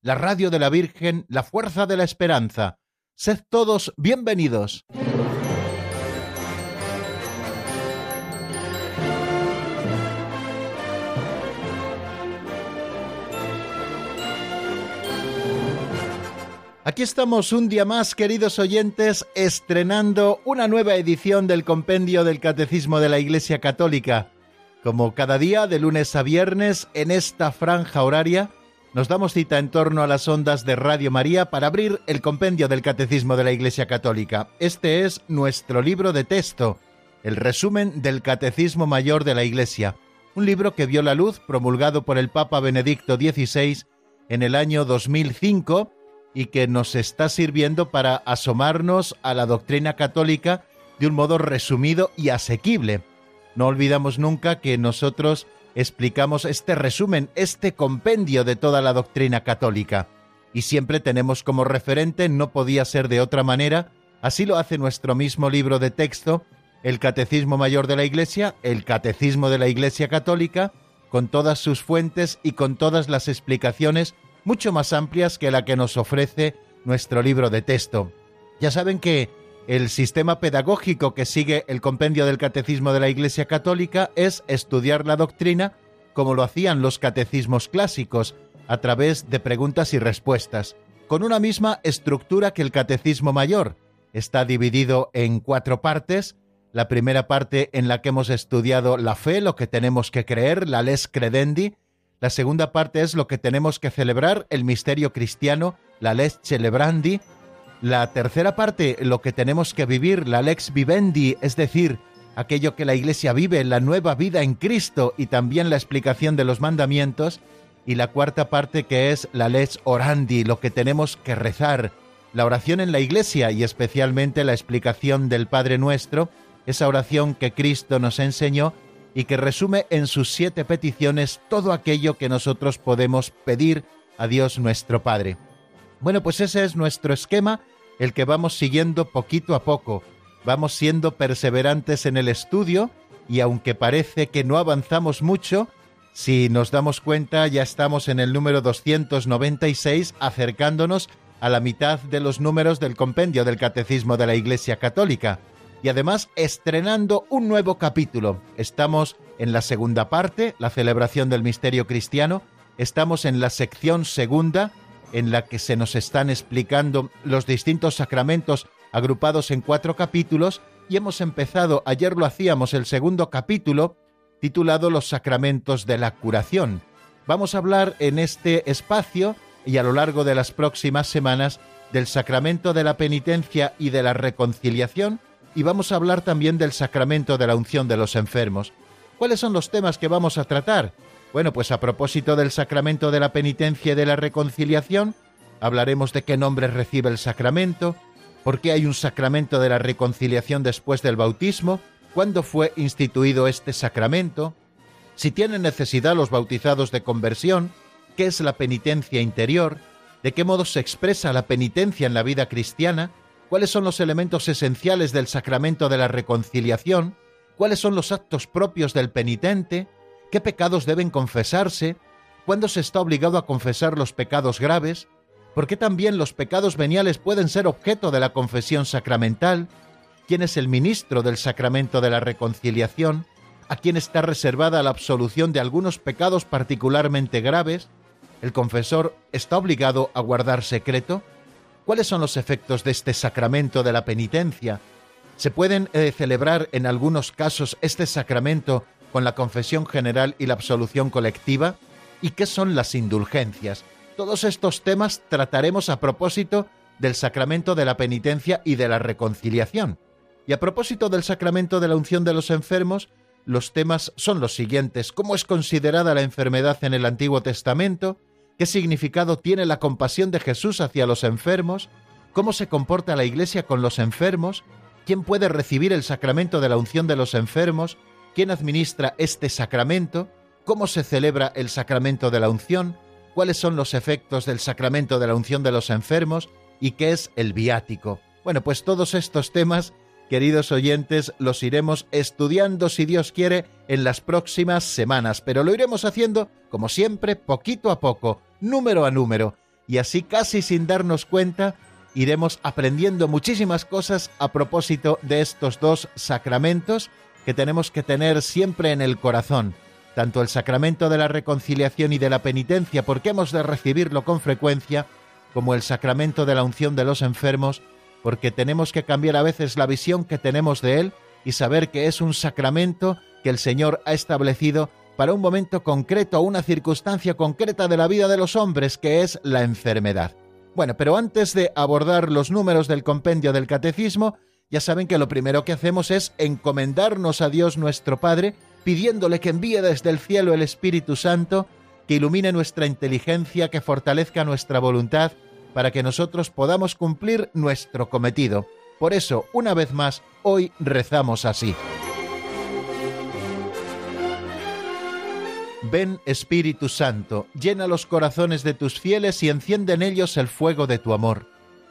la radio de la Virgen, la fuerza de la esperanza. Sed todos bienvenidos. Aquí estamos un día más, queridos oyentes, estrenando una nueva edición del Compendio del Catecismo de la Iglesia Católica. Como cada día, de lunes a viernes, en esta franja horaria, nos damos cita en torno a las ondas de Radio María para abrir el Compendio del Catecismo de la Iglesia Católica. Este es nuestro libro de texto, el resumen del Catecismo Mayor de la Iglesia, un libro que vio la luz promulgado por el Papa Benedicto XVI en el año 2005 y que nos está sirviendo para asomarnos a la doctrina católica de un modo resumido y asequible. No olvidamos nunca que nosotros explicamos este resumen, este compendio de toda la doctrina católica. Y siempre tenemos como referente, no podía ser de otra manera, así lo hace nuestro mismo libro de texto, el Catecismo Mayor de la Iglesia, el Catecismo de la Iglesia Católica, con todas sus fuentes y con todas las explicaciones mucho más amplias que la que nos ofrece nuestro libro de texto. Ya saben que el sistema pedagógico que sigue el compendio del Catecismo de la Iglesia Católica es estudiar la doctrina como lo hacían los catecismos clásicos, a través de preguntas y respuestas, con una misma estructura que el Catecismo Mayor. Está dividido en cuatro partes. La primera parte en la que hemos estudiado la fe, lo que tenemos que creer, la les credendi, la segunda parte es lo que tenemos que celebrar, el misterio cristiano, la lex celebrandi. La tercera parte, lo que tenemos que vivir, la lex vivendi, es decir, aquello que la Iglesia vive, la nueva vida en Cristo y también la explicación de los mandamientos. Y la cuarta parte que es la lex orandi, lo que tenemos que rezar, la oración en la Iglesia y especialmente la explicación del Padre Nuestro, esa oración que Cristo nos enseñó y que resume en sus siete peticiones todo aquello que nosotros podemos pedir a Dios nuestro Padre. Bueno, pues ese es nuestro esquema, el que vamos siguiendo poquito a poco. Vamos siendo perseverantes en el estudio y aunque parece que no avanzamos mucho, si nos damos cuenta ya estamos en el número 296 acercándonos a la mitad de los números del compendio del Catecismo de la Iglesia Católica y además estrenando un nuevo capítulo. Estamos en la segunda parte, la celebración del misterio cristiano, estamos en la sección segunda, en la que se nos están explicando los distintos sacramentos agrupados en cuatro capítulos, y hemos empezado, ayer lo hacíamos, el segundo capítulo, titulado Los sacramentos de la curación. Vamos a hablar en este espacio y a lo largo de las próximas semanas del sacramento de la penitencia y de la reconciliación, y vamos a hablar también del sacramento de la unción de los enfermos. ¿Cuáles son los temas que vamos a tratar? Bueno, pues a propósito del sacramento de la penitencia y de la reconciliación, hablaremos de qué nombre recibe el sacramento, por qué hay un sacramento de la reconciliación después del bautismo, cuándo fue instituido este sacramento, si tienen necesidad los bautizados de conversión, qué es la penitencia interior, de qué modo se expresa la penitencia en la vida cristiana, cuáles son los elementos esenciales del sacramento de la reconciliación, cuáles son los actos propios del penitente, qué pecados deben confesarse, cuándo se está obligado a confesar los pecados graves, por qué también los pecados veniales pueden ser objeto de la confesión sacramental, quién es el ministro del sacramento de la reconciliación, a quién está reservada la absolución de algunos pecados particularmente graves, el confesor está obligado a guardar secreto, ¿Cuáles son los efectos de este sacramento de la penitencia? ¿Se pueden eh, celebrar en algunos casos este sacramento con la confesión general y la absolución colectiva? ¿Y qué son las indulgencias? Todos estos temas trataremos a propósito del sacramento de la penitencia y de la reconciliación. Y a propósito del sacramento de la unción de los enfermos, los temas son los siguientes. ¿Cómo es considerada la enfermedad en el Antiguo Testamento? ¿Qué significado tiene la compasión de Jesús hacia los enfermos? ¿Cómo se comporta la Iglesia con los enfermos? ¿Quién puede recibir el sacramento de la unción de los enfermos? ¿Quién administra este sacramento? ¿Cómo se celebra el sacramento de la unción? ¿Cuáles son los efectos del sacramento de la unción de los enfermos? ¿Y qué es el viático? Bueno, pues todos estos temas, queridos oyentes, los iremos estudiando, si Dios quiere, en las próximas semanas, pero lo iremos haciendo, como siempre, poquito a poco, número a número, y así casi sin darnos cuenta, iremos aprendiendo muchísimas cosas a propósito de estos dos sacramentos que tenemos que tener siempre en el corazón, tanto el sacramento de la reconciliación y de la penitencia, porque hemos de recibirlo con frecuencia, como el sacramento de la unción de los enfermos, porque tenemos que cambiar a veces la visión que tenemos de él y saber que es un sacramento que el Señor ha establecido para un momento concreto, una circunstancia concreta de la vida de los hombres, que es la enfermedad. Bueno, pero antes de abordar los números del compendio del catecismo, ya saben que lo primero que hacemos es encomendarnos a Dios nuestro Padre, pidiéndole que envíe desde el cielo el Espíritu Santo, que ilumine nuestra inteligencia, que fortalezca nuestra voluntad, para que nosotros podamos cumplir nuestro cometido. Por eso, una vez más, hoy rezamos así. Ven Espíritu Santo, llena los corazones de tus fieles y enciende en ellos el fuego de tu amor.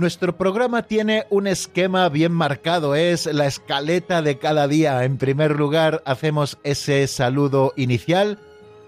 Nuestro programa tiene un esquema bien marcado, es la escaleta de cada día. En primer lugar, hacemos ese saludo inicial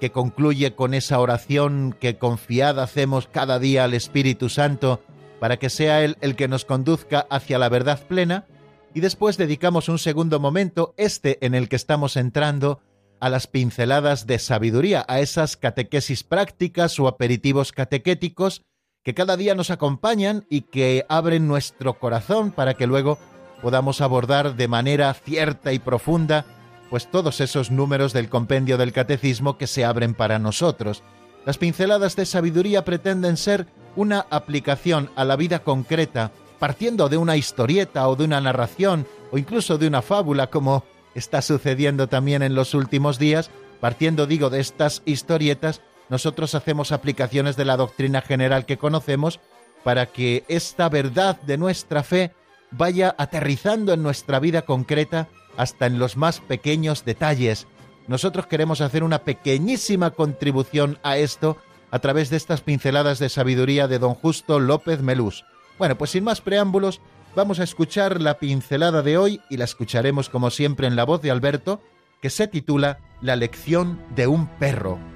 que concluye con esa oración que confiada hacemos cada día al Espíritu Santo para que sea Él el que nos conduzca hacia la verdad plena. Y después dedicamos un segundo momento, este en el que estamos entrando, a las pinceladas de sabiduría, a esas catequesis prácticas o aperitivos catequéticos que cada día nos acompañan y que abren nuestro corazón para que luego podamos abordar de manera cierta y profunda pues todos esos números del compendio del catecismo que se abren para nosotros. Las pinceladas de sabiduría pretenden ser una aplicación a la vida concreta, partiendo de una historieta o de una narración o incluso de una fábula como está sucediendo también en los últimos días, partiendo digo de estas historietas nosotros hacemos aplicaciones de la doctrina general que conocemos para que esta verdad de nuestra fe vaya aterrizando en nuestra vida concreta hasta en los más pequeños detalles. Nosotros queremos hacer una pequeñísima contribución a esto a través de estas pinceladas de sabiduría de don Justo López Melús. Bueno, pues sin más preámbulos, vamos a escuchar la pincelada de hoy y la escucharemos como siempre en la voz de Alberto, que se titula La lección de un perro.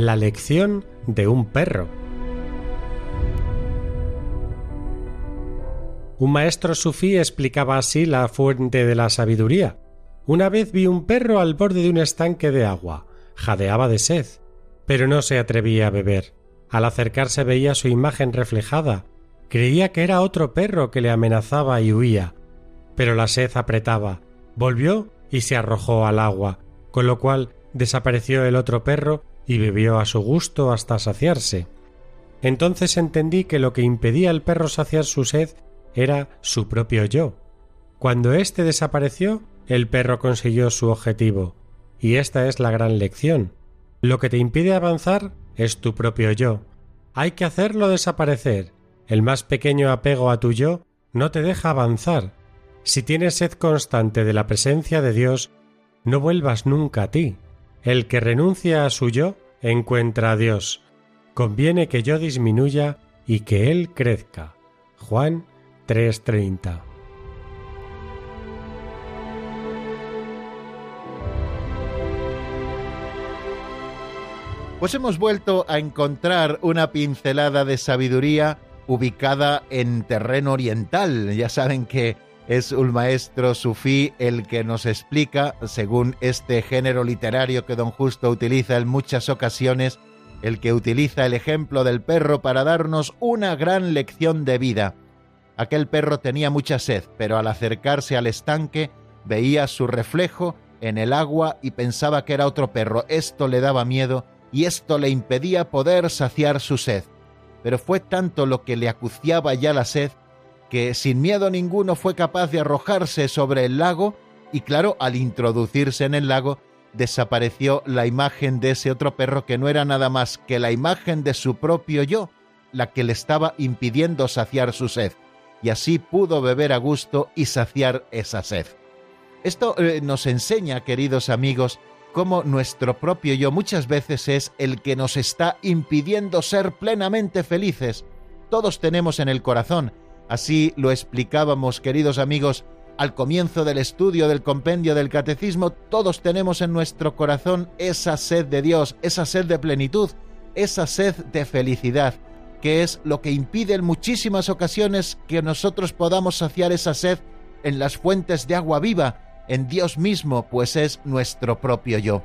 La lección de un perro. Un maestro sufí explicaba así la fuente de la sabiduría. Una vez vi un perro al borde de un estanque de agua. Jadeaba de sed, pero no se atrevía a beber. Al acercarse veía su imagen reflejada. Creía que era otro perro que le amenazaba y huía. Pero la sed apretaba. Volvió y se arrojó al agua, con lo cual desapareció el otro perro y bebió a su gusto hasta saciarse. Entonces entendí que lo que impedía al perro saciar su sed era su propio yo. Cuando éste desapareció, el perro consiguió su objetivo. Y esta es la gran lección. Lo que te impide avanzar es tu propio yo. Hay que hacerlo desaparecer. El más pequeño apego a tu yo no te deja avanzar. Si tienes sed constante de la presencia de Dios, no vuelvas nunca a ti. El que renuncia a su yo encuentra a Dios. Conviene que yo disminuya y que Él crezca. Juan 3:30 Pues hemos vuelto a encontrar una pincelada de sabiduría ubicada en terreno oriental. Ya saben que es un maestro sufí el que nos explica, según este género literario que don Justo utiliza en muchas ocasiones, el que utiliza el ejemplo del perro para darnos una gran lección de vida. Aquel perro tenía mucha sed, pero al acercarse al estanque veía su reflejo en el agua y pensaba que era otro perro. Esto le daba miedo y esto le impedía poder saciar su sed. Pero fue tanto lo que le acuciaba ya la sed que sin miedo ninguno fue capaz de arrojarse sobre el lago y claro, al introducirse en el lago desapareció la imagen de ese otro perro que no era nada más que la imagen de su propio yo, la que le estaba impidiendo saciar su sed, y así pudo beber a gusto y saciar esa sed. Esto eh, nos enseña, queridos amigos, cómo nuestro propio yo muchas veces es el que nos está impidiendo ser plenamente felices. Todos tenemos en el corazón, así lo explicábamos, queridos amigos, al comienzo del estudio del compendio del catecismo, todos tenemos en nuestro corazón esa sed de Dios, esa sed de plenitud, esa sed de felicidad, que es lo que impide en muchísimas ocasiones que nosotros podamos saciar esa sed en las fuentes de agua viva, en Dios mismo, pues es nuestro propio yo.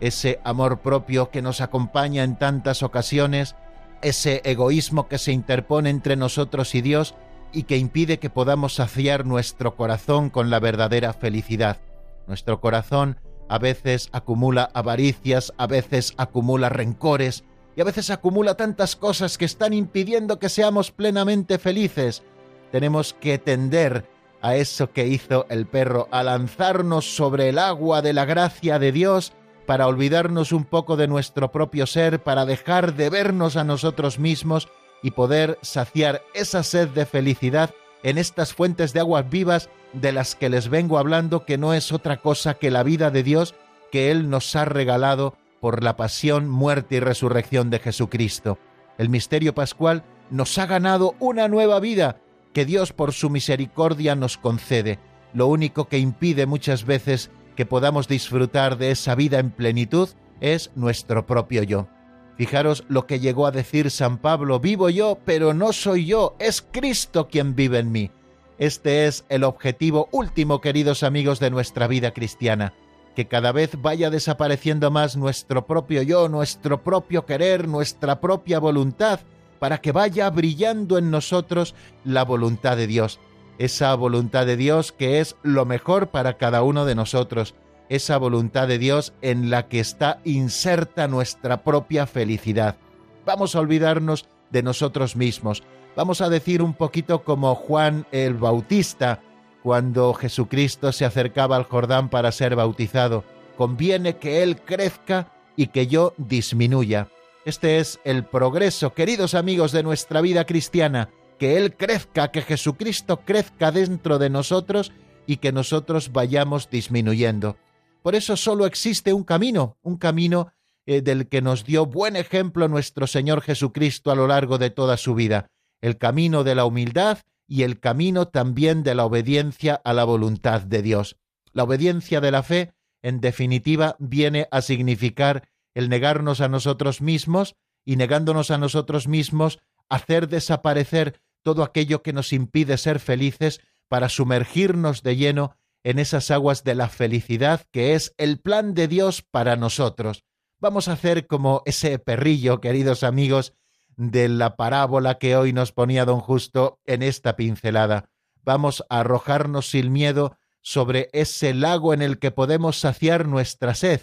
Ese amor propio que nos acompaña en tantas ocasiones, ese egoísmo que se interpone entre nosotros y Dios y que impide que podamos saciar nuestro corazón con la verdadera felicidad. Nuestro corazón a veces acumula avaricias, a veces acumula rencores y a veces acumula tantas cosas que están impidiendo que seamos plenamente felices. Tenemos que tender a eso que hizo el perro, a lanzarnos sobre el agua de la gracia de Dios para olvidarnos un poco de nuestro propio ser, para dejar de vernos a nosotros mismos y poder saciar esa sed de felicidad en estas fuentes de aguas vivas de las que les vengo hablando, que no es otra cosa que la vida de Dios que Él nos ha regalado por la pasión, muerte y resurrección de Jesucristo. El misterio pascual nos ha ganado una nueva vida que Dios por su misericordia nos concede. Lo único que impide muchas veces que podamos disfrutar de esa vida en plenitud es nuestro propio yo. Fijaros lo que llegó a decir San Pablo, vivo yo, pero no soy yo, es Cristo quien vive en mí. Este es el objetivo último, queridos amigos, de nuestra vida cristiana, que cada vez vaya desapareciendo más nuestro propio yo, nuestro propio querer, nuestra propia voluntad, para que vaya brillando en nosotros la voluntad de Dios, esa voluntad de Dios que es lo mejor para cada uno de nosotros, esa voluntad de Dios en la que está inserta nuestra propia felicidad. Vamos a olvidarnos de nosotros mismos. Vamos a decir un poquito como Juan el Bautista, cuando Jesucristo se acercaba al Jordán para ser bautizado. Conviene que Él crezca y que yo disminuya. Este es el progreso, queridos amigos de nuestra vida cristiana, que Él crezca, que Jesucristo crezca dentro de nosotros y que nosotros vayamos disminuyendo. Por eso solo existe un camino, un camino eh, del que nos dio buen ejemplo nuestro Señor Jesucristo a lo largo de toda su vida, el camino de la humildad y el camino también de la obediencia a la voluntad de Dios. La obediencia de la fe, en definitiva, viene a significar el negarnos a nosotros mismos y negándonos a nosotros mismos, hacer desaparecer todo aquello que nos impide ser felices para sumergirnos de lleno en esas aguas de la felicidad que es el plan de Dios para nosotros. Vamos a hacer como ese perrillo, queridos amigos, de la parábola que hoy nos ponía don Justo en esta pincelada. Vamos a arrojarnos sin miedo sobre ese lago en el que podemos saciar nuestra sed,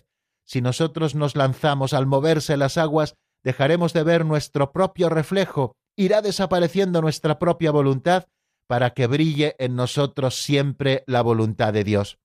si nosotros nos lanzamos al moverse las aguas, dejaremos de ver nuestro propio reflejo, irá desapareciendo nuestra propia voluntad para que brille en nosotros siempre la voluntad de Dios.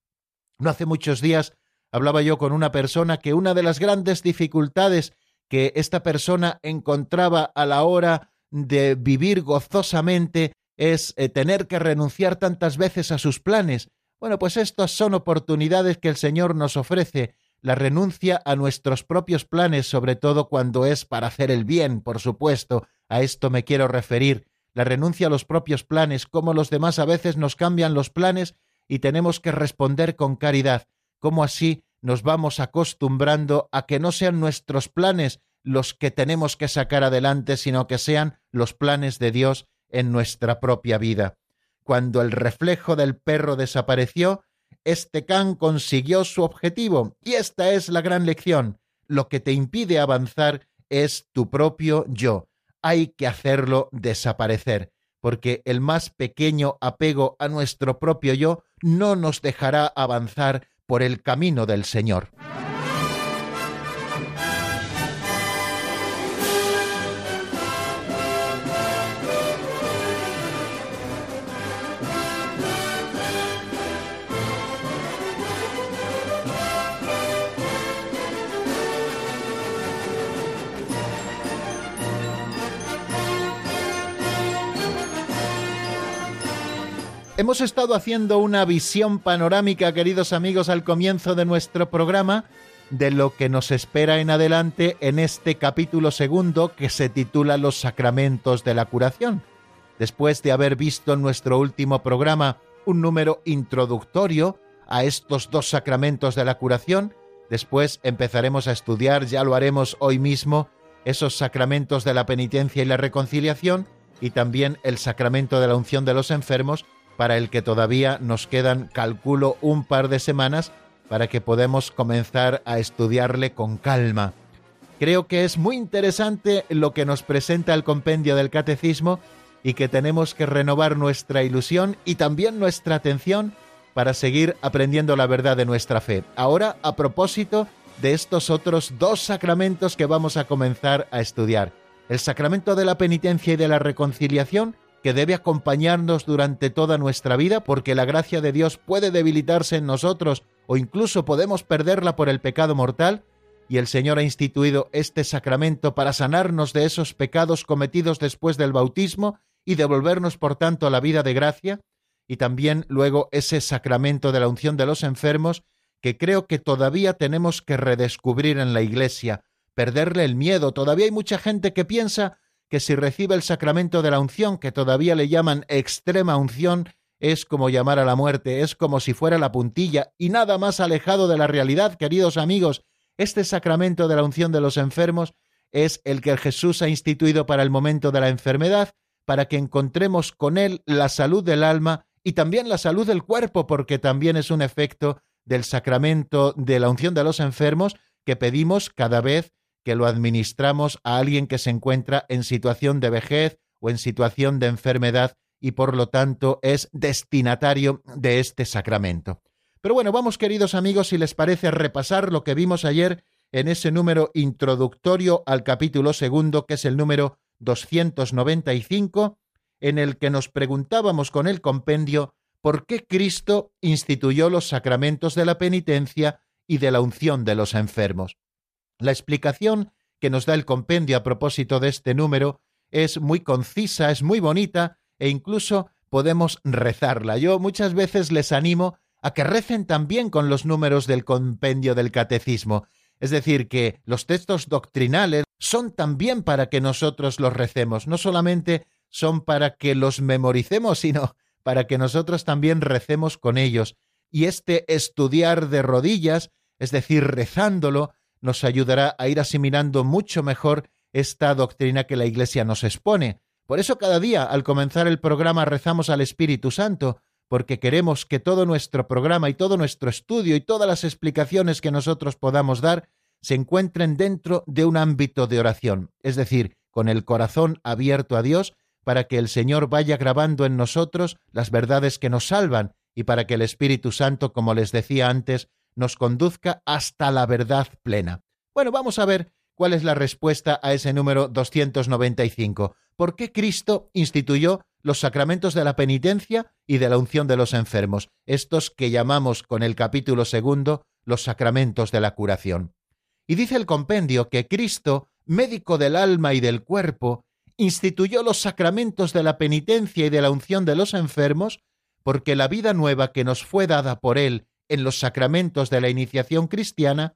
No hace muchos días hablaba yo con una persona que una de las grandes dificultades que esta persona encontraba a la hora de vivir gozosamente es eh, tener que renunciar tantas veces a sus planes. Bueno, pues estas son oportunidades que el Señor nos ofrece la renuncia a nuestros propios planes, sobre todo cuando es para hacer el bien, por supuesto, a esto me quiero referir, la renuncia a los propios planes, como los demás a veces nos cambian los planes y tenemos que responder con caridad, cómo así nos vamos acostumbrando a que no sean nuestros planes los que tenemos que sacar adelante, sino que sean los planes de Dios en nuestra propia vida. Cuando el reflejo del perro desapareció, este can consiguió su objetivo, y esta es la gran lección. Lo que te impide avanzar es tu propio yo. Hay que hacerlo desaparecer, porque el más pequeño apego a nuestro propio yo no nos dejará avanzar por el camino del Señor. Hemos estado haciendo una visión panorámica, queridos amigos, al comienzo de nuestro programa de lo que nos espera en adelante en este capítulo segundo que se titula Los sacramentos de la curación. Después de haber visto en nuestro último programa un número introductorio a estos dos sacramentos de la curación, después empezaremos a estudiar, ya lo haremos hoy mismo, esos sacramentos de la penitencia y la reconciliación y también el sacramento de la unción de los enfermos para el que todavía nos quedan, calculo, un par de semanas para que podamos comenzar a estudiarle con calma. Creo que es muy interesante lo que nos presenta el compendio del catecismo y que tenemos que renovar nuestra ilusión y también nuestra atención para seguir aprendiendo la verdad de nuestra fe. Ahora, a propósito de estos otros dos sacramentos que vamos a comenzar a estudiar, el sacramento de la penitencia y de la reconciliación que debe acompañarnos durante toda nuestra vida porque la gracia de Dios puede debilitarse en nosotros o incluso podemos perderla por el pecado mortal, y el Señor ha instituido este sacramento para sanarnos de esos pecados cometidos después del bautismo y devolvernos por tanto a la vida de gracia, y también luego ese sacramento de la unción de los enfermos que creo que todavía tenemos que redescubrir en la Iglesia, perderle el miedo. Todavía hay mucha gente que piensa que si recibe el sacramento de la unción, que todavía le llaman extrema unción, es como llamar a la muerte, es como si fuera la puntilla, y nada más alejado de la realidad, queridos amigos. Este sacramento de la unción de los enfermos es el que Jesús ha instituido para el momento de la enfermedad, para que encontremos con él la salud del alma y también la salud del cuerpo, porque también es un efecto del sacramento de la unción de los enfermos que pedimos cada vez que lo administramos a alguien que se encuentra en situación de vejez o en situación de enfermedad y por lo tanto es destinatario de este sacramento. Pero bueno, vamos queridos amigos, si les parece repasar lo que vimos ayer en ese número introductorio al capítulo segundo, que es el número 295, en el que nos preguntábamos con el compendio por qué Cristo instituyó los sacramentos de la penitencia y de la unción de los enfermos. La explicación que nos da el compendio a propósito de este número es muy concisa, es muy bonita e incluso podemos rezarla. Yo muchas veces les animo a que recen también con los números del compendio del catecismo. Es decir, que los textos doctrinales son también para que nosotros los recemos, no solamente son para que los memoricemos, sino para que nosotros también recemos con ellos. Y este estudiar de rodillas, es decir, rezándolo, nos ayudará a ir asimilando mucho mejor esta doctrina que la Iglesia nos expone. Por eso cada día, al comenzar el programa, rezamos al Espíritu Santo, porque queremos que todo nuestro programa y todo nuestro estudio y todas las explicaciones que nosotros podamos dar se encuentren dentro de un ámbito de oración, es decir, con el corazón abierto a Dios, para que el Señor vaya grabando en nosotros las verdades que nos salvan y para que el Espíritu Santo, como les decía antes, nos conduzca hasta la verdad plena. Bueno, vamos a ver cuál es la respuesta a ese número 295. ¿Por qué Cristo instituyó los sacramentos de la penitencia y de la unción de los enfermos, estos que llamamos con el capítulo segundo los sacramentos de la curación? Y dice el compendio que Cristo, médico del alma y del cuerpo, instituyó los sacramentos de la penitencia y de la unción de los enfermos, porque la vida nueva que nos fue dada por Él en los sacramentos de la iniciación cristiana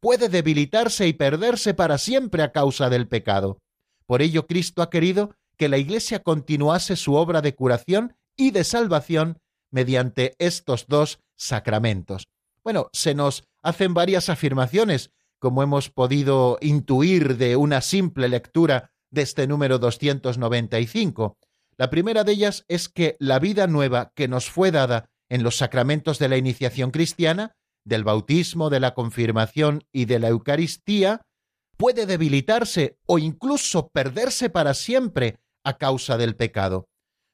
puede debilitarse y perderse para siempre a causa del pecado. Por ello Cristo ha querido que la Iglesia continuase su obra de curación y de salvación mediante estos dos sacramentos. Bueno, se nos hacen varias afirmaciones, como hemos podido intuir de una simple lectura de este número 295. La primera de ellas es que la vida nueva que nos fue dada en los sacramentos de la iniciación cristiana, del bautismo, de la confirmación y de la Eucaristía, puede debilitarse o incluso perderse para siempre a causa del pecado.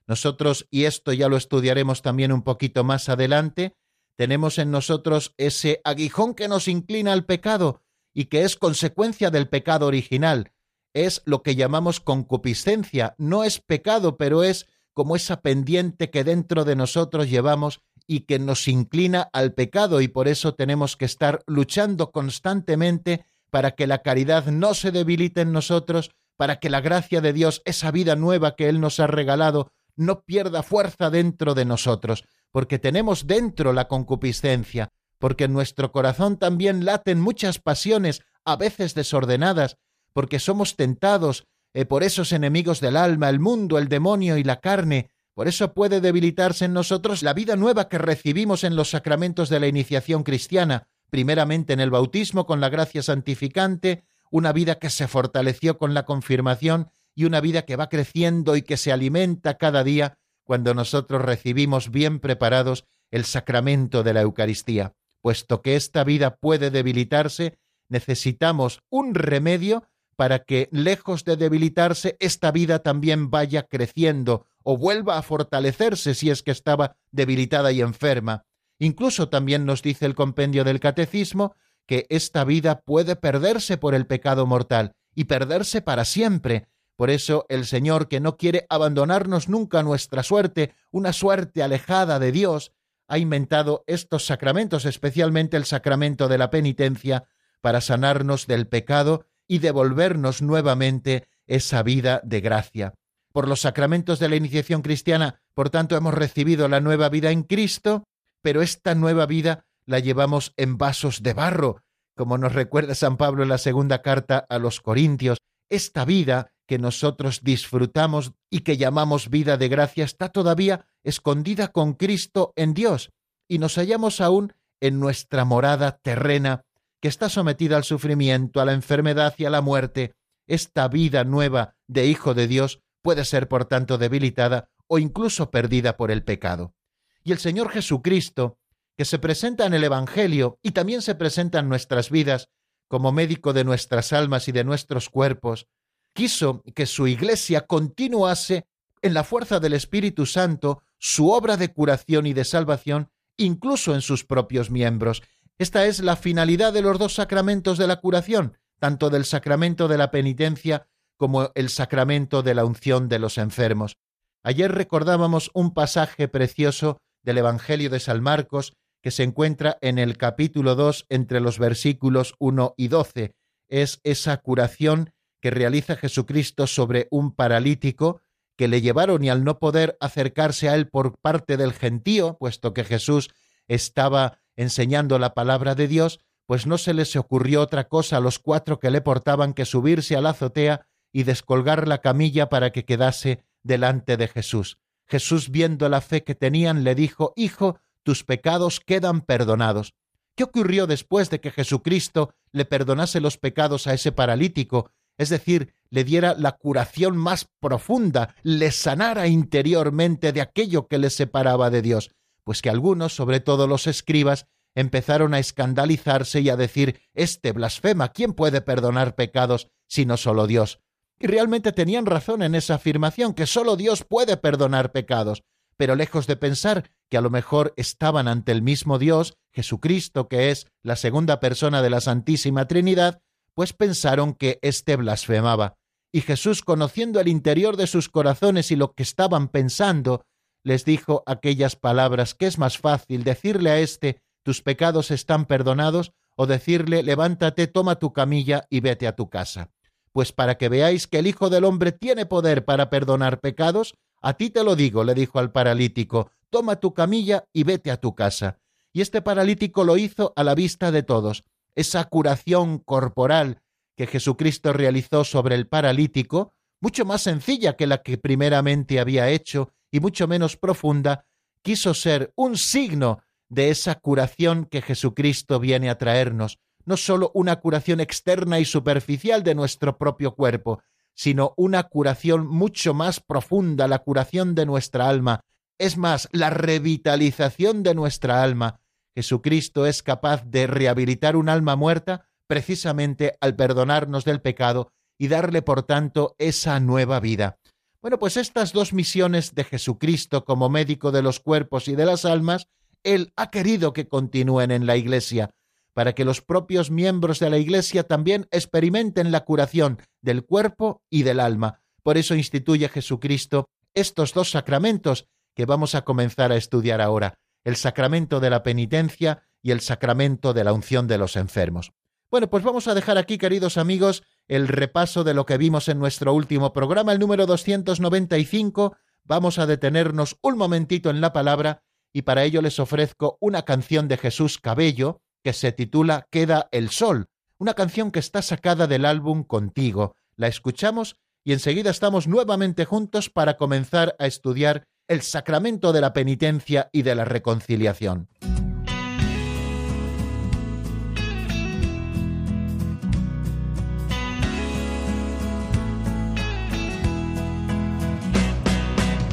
Nosotros, y esto ya lo estudiaremos también un poquito más adelante, tenemos en nosotros ese aguijón que nos inclina al pecado y que es consecuencia del pecado original. Es lo que llamamos concupiscencia. No es pecado, pero es como esa pendiente que dentro de nosotros llevamos y que nos inclina al pecado y por eso tenemos que estar luchando constantemente para que la caridad no se debilite en nosotros, para que la gracia de Dios, esa vida nueva que Él nos ha regalado, no pierda fuerza dentro de nosotros, porque tenemos dentro la concupiscencia, porque en nuestro corazón también laten muchas pasiones, a veces desordenadas, porque somos tentados por esos enemigos del alma, el mundo, el demonio y la carne. Por eso puede debilitarse en nosotros la vida nueva que recibimos en los sacramentos de la iniciación cristiana, primeramente en el bautismo con la gracia santificante, una vida que se fortaleció con la confirmación y una vida que va creciendo y que se alimenta cada día cuando nosotros recibimos bien preparados el sacramento de la Eucaristía. Puesto que esta vida puede debilitarse, necesitamos un remedio para que, lejos de debilitarse, esta vida también vaya creciendo o vuelva a fortalecerse si es que estaba debilitada y enferma. Incluso también nos dice el compendio del Catecismo que esta vida puede perderse por el pecado mortal y perderse para siempre, por eso el Señor, que no quiere abandonarnos nunca nuestra suerte, una suerte alejada de Dios, ha inventado estos sacramentos, especialmente el sacramento de la penitencia, para sanarnos del pecado y devolvernos nuevamente esa vida de gracia. Por los sacramentos de la iniciación cristiana, por tanto, hemos recibido la nueva vida en Cristo, pero esta nueva vida la llevamos en vasos de barro, como nos recuerda San Pablo en la segunda carta a los Corintios. Esta vida que nosotros disfrutamos y que llamamos vida de gracia está todavía escondida con Cristo en Dios y nos hallamos aún en nuestra morada terrena que está sometida al sufrimiento, a la enfermedad y a la muerte. Esta vida nueva de Hijo de Dios puede ser por tanto debilitada o incluso perdida por el pecado. Y el Señor Jesucristo, que se presenta en el Evangelio y también se presenta en nuestras vidas como médico de nuestras almas y de nuestros cuerpos, quiso que su iglesia continuase en la fuerza del Espíritu Santo su obra de curación y de salvación, incluso en sus propios miembros. Esta es la finalidad de los dos sacramentos de la curación, tanto del sacramento de la penitencia como el sacramento de la unción de los enfermos. Ayer recordábamos un pasaje precioso del Evangelio de San Marcos que se encuentra en el capítulo 2 entre los versículos 1 y 12. Es esa curación que realiza Jesucristo sobre un paralítico que le llevaron y al no poder acercarse a él por parte del gentío, puesto que Jesús estaba enseñando la palabra de Dios, pues no se les ocurrió otra cosa a los cuatro que le portaban que subirse a la azotea y descolgar la camilla para que quedase delante de Jesús. Jesús, viendo la fe que tenían, le dijo, Hijo, tus pecados quedan perdonados. ¿Qué ocurrió después de que Jesucristo le perdonase los pecados a ese paralítico es decir, le diera la curación más profunda, le sanara interiormente de aquello que le separaba de Dios, pues que algunos, sobre todo los escribas, empezaron a escandalizarse y a decir, este blasfema, ¿quién puede perdonar pecados sino solo Dios? Y realmente tenían razón en esa afirmación, que solo Dios puede perdonar pecados, pero lejos de pensar que a lo mejor estaban ante el mismo Dios, Jesucristo, que es la segunda persona de la Santísima Trinidad, pues pensaron que éste blasfemaba. Y Jesús, conociendo el interior de sus corazones y lo que estaban pensando, les dijo aquellas palabras que es más fácil decirle a éste tus pecados están perdonados o decirle levántate, toma tu camilla y vete a tu casa. Pues para que veáis que el Hijo del Hombre tiene poder para perdonar pecados, a ti te lo digo, le dijo al paralítico, toma tu camilla y vete a tu casa. Y este paralítico lo hizo a la vista de todos, esa curación corporal que Jesucristo realizó sobre el paralítico, mucho más sencilla que la que primeramente había hecho y mucho menos profunda, quiso ser un signo de esa curación que Jesucristo viene a traernos, no sólo una curación externa y superficial de nuestro propio cuerpo, sino una curación mucho más profunda, la curación de nuestra alma, es más, la revitalización de nuestra alma. Jesucristo es capaz de rehabilitar un alma muerta precisamente al perdonarnos del pecado y darle, por tanto, esa nueva vida. Bueno, pues estas dos misiones de Jesucristo como médico de los cuerpos y de las almas, Él ha querido que continúen en la Iglesia, para que los propios miembros de la Iglesia también experimenten la curación del cuerpo y del alma. Por eso instituye Jesucristo estos dos sacramentos que vamos a comenzar a estudiar ahora, el sacramento de la penitencia y el sacramento de la unción de los enfermos. Bueno, pues vamos a dejar aquí, queridos amigos, el repaso de lo que vimos en nuestro último programa, el número 295. Vamos a detenernos un momentito en la palabra y para ello les ofrezco una canción de Jesús Cabello que se titula Queda el Sol, una canción que está sacada del álbum Contigo. La escuchamos y enseguida estamos nuevamente juntos para comenzar a estudiar el sacramento de la penitencia y de la reconciliación.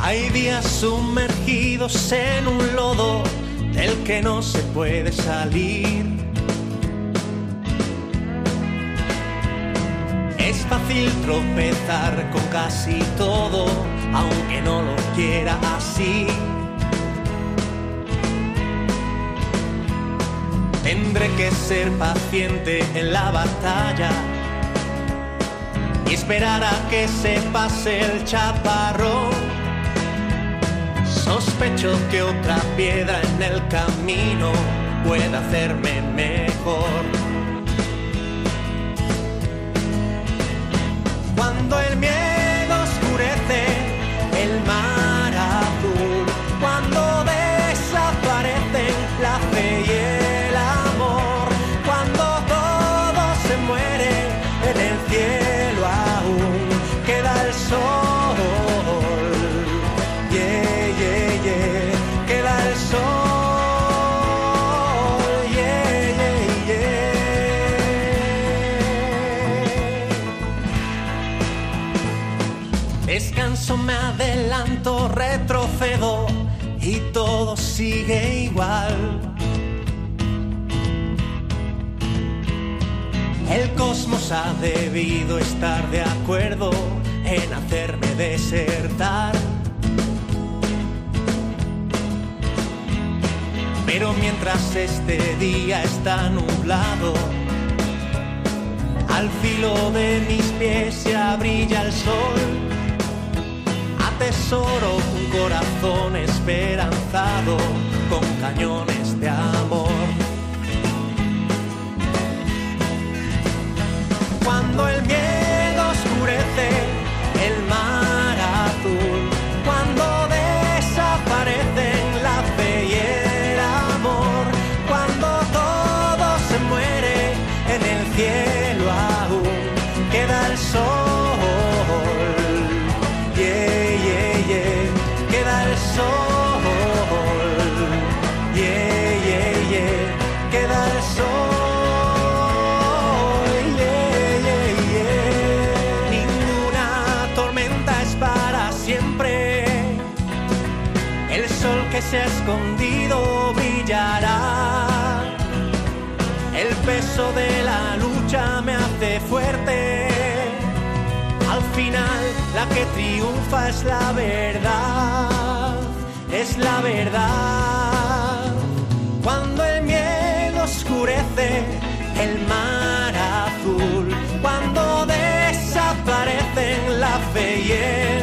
Hay días sumergidos en un lodo del que no se puede salir. Es fácil tropezar con casi todo aunque no lo quiera así. Tendré que ser paciente en la batalla y esperar a que se pase el chaparrón. Sospecho que otra piedra en el camino puede hacerme mejor. El cosmos ha debido estar de acuerdo en hacerme desertar. Pero mientras este día está nublado, al filo de mis pies ya brilla el sol. Atesoro un corazón esperanzado con cañones peso de la lucha me hace fuerte. Al final la que triunfa es la verdad. Es la verdad. Cuando el miedo oscurece el mar azul, cuando desaparecen la fe y el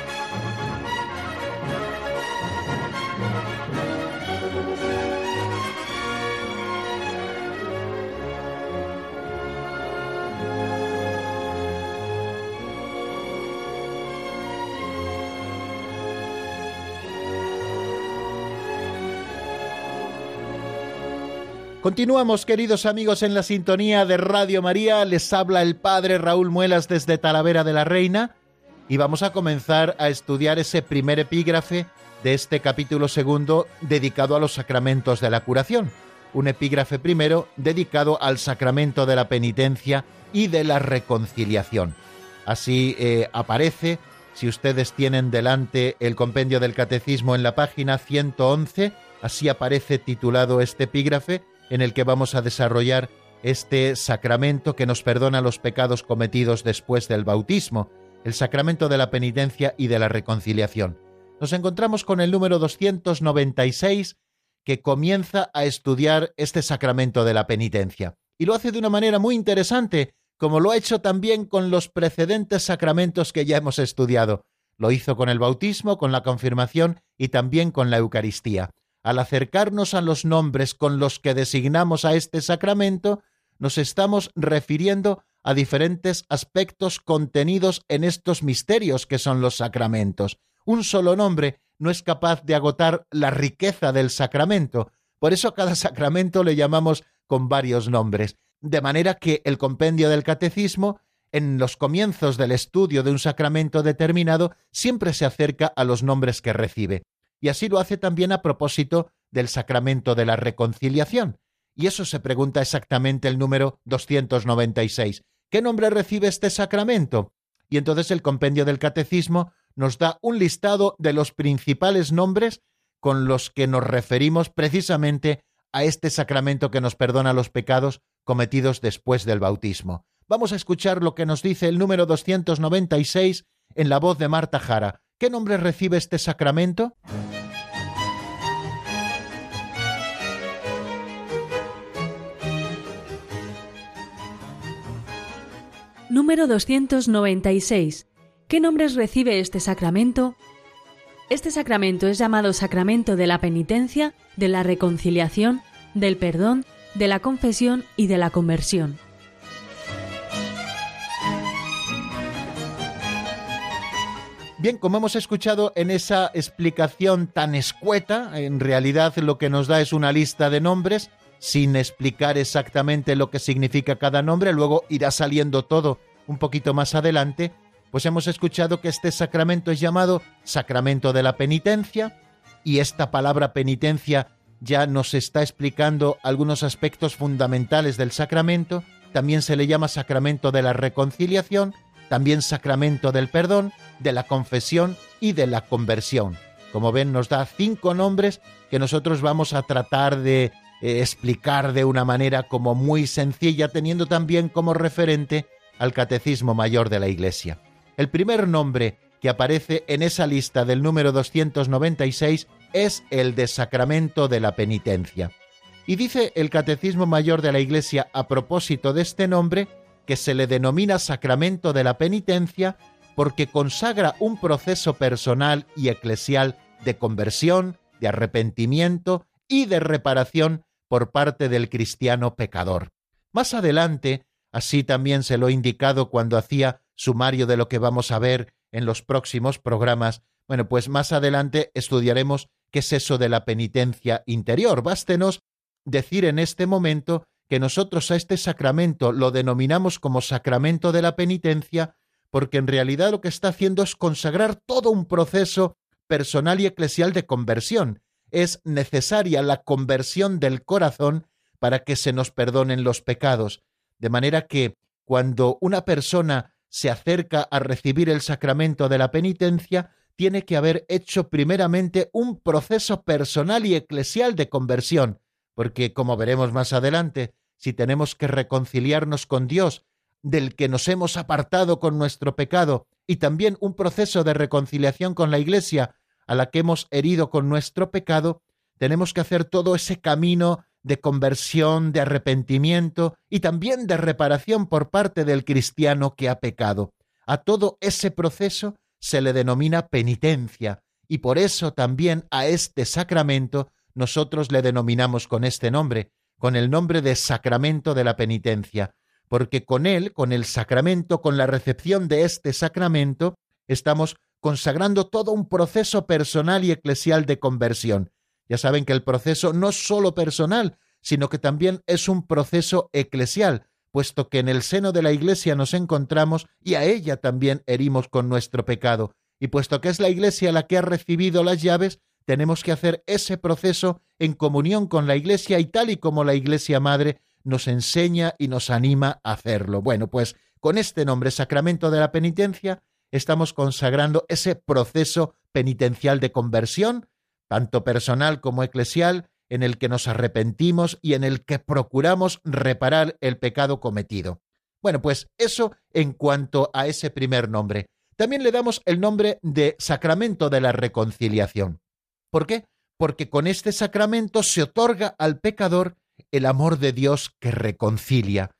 Continuamos, queridos amigos, en la sintonía de Radio María. Les habla el Padre Raúl Muelas desde Talavera de la Reina y vamos a comenzar a estudiar ese primer epígrafe de este capítulo segundo dedicado a los sacramentos de la curación. Un epígrafe primero dedicado al sacramento de la penitencia y de la reconciliación. Así eh, aparece, si ustedes tienen delante el compendio del catecismo en la página 111, así aparece titulado este epígrafe en el que vamos a desarrollar este sacramento que nos perdona los pecados cometidos después del bautismo, el sacramento de la penitencia y de la reconciliación. Nos encontramos con el número 296 que comienza a estudiar este sacramento de la penitencia. Y lo hace de una manera muy interesante, como lo ha hecho también con los precedentes sacramentos que ya hemos estudiado. Lo hizo con el bautismo, con la confirmación y también con la Eucaristía al acercarnos a los nombres con los que designamos a este sacramento, nos estamos refiriendo a diferentes aspectos contenidos en estos misterios que son los sacramentos. Un solo nombre no es capaz de agotar la riqueza del sacramento, por eso cada sacramento le llamamos con varios nombres, de manera que el compendio del catecismo, en los comienzos del estudio de un sacramento determinado, siempre se acerca a los nombres que recibe y así lo hace también a propósito del sacramento de la reconciliación. Y eso se pregunta exactamente el número 296. ¿Qué nombre recibe este sacramento? Y entonces el compendio del catecismo nos da un listado de los principales nombres con los que nos referimos precisamente a este sacramento que nos perdona los pecados cometidos después del bautismo. Vamos a escuchar lo que nos dice el número 296 en la voz de Marta Jara. ¿Qué nombre recibe este sacramento? Número 296. ¿Qué nombres recibe este sacramento? Este sacramento es llamado sacramento de la penitencia, de la reconciliación, del perdón, de la confesión y de la conversión. Bien, como hemos escuchado en esa explicación tan escueta, en realidad lo que nos da es una lista de nombres sin explicar exactamente lo que significa cada nombre, luego irá saliendo todo un poquito más adelante, pues hemos escuchado que este sacramento es llamado sacramento de la penitencia y esta palabra penitencia ya nos está explicando algunos aspectos fundamentales del sacramento, también se le llama sacramento de la reconciliación, también sacramento del perdón, de la confesión y de la conversión. Como ven, nos da cinco nombres que nosotros vamos a tratar de eh, explicar de una manera como muy sencilla, teniendo también como referente al Catecismo Mayor de la Iglesia. El primer nombre que aparece en esa lista del número 296 es el de Sacramento de la Penitencia. Y dice el Catecismo Mayor de la Iglesia a propósito de este nombre que se le denomina sacramento de la penitencia porque consagra un proceso personal y eclesial de conversión, de arrepentimiento y de reparación por parte del cristiano pecador. Más adelante, así también se lo he indicado cuando hacía sumario de lo que vamos a ver en los próximos programas, bueno, pues más adelante estudiaremos qué es eso de la penitencia interior. Bástenos decir en este momento que nosotros a este sacramento lo denominamos como sacramento de la penitencia, porque en realidad lo que está haciendo es consagrar todo un proceso personal y eclesial de conversión. Es necesaria la conversión del corazón para que se nos perdonen los pecados. De manera que cuando una persona se acerca a recibir el sacramento de la penitencia, tiene que haber hecho primeramente un proceso personal y eclesial de conversión, porque, como veremos más adelante, si tenemos que reconciliarnos con Dios, del que nos hemos apartado con nuestro pecado, y también un proceso de reconciliación con la Iglesia, a la que hemos herido con nuestro pecado, tenemos que hacer todo ese camino de conversión, de arrepentimiento y también de reparación por parte del cristiano que ha pecado. A todo ese proceso se le denomina penitencia y por eso también a este sacramento nosotros le denominamos con este nombre, con el nombre de sacramento de la penitencia, porque con él, con el sacramento, con la recepción de este sacramento, estamos consagrando todo un proceso personal y eclesial de conversión. Ya saben que el proceso no es solo personal, sino que también es un proceso eclesial, puesto que en el seno de la Iglesia nos encontramos y a ella también herimos con nuestro pecado. Y puesto que es la Iglesia la que ha recibido las llaves, tenemos que hacer ese proceso en comunión con la Iglesia y tal y como la Iglesia Madre nos enseña y nos anima a hacerlo. Bueno, pues con este nombre, Sacramento de la Penitencia, estamos consagrando ese proceso penitencial de conversión tanto personal como eclesial, en el que nos arrepentimos y en el que procuramos reparar el pecado cometido. Bueno, pues eso en cuanto a ese primer nombre. También le damos el nombre de sacramento de la reconciliación. ¿Por qué? Porque con este sacramento se otorga al pecador el amor de Dios que reconcilia,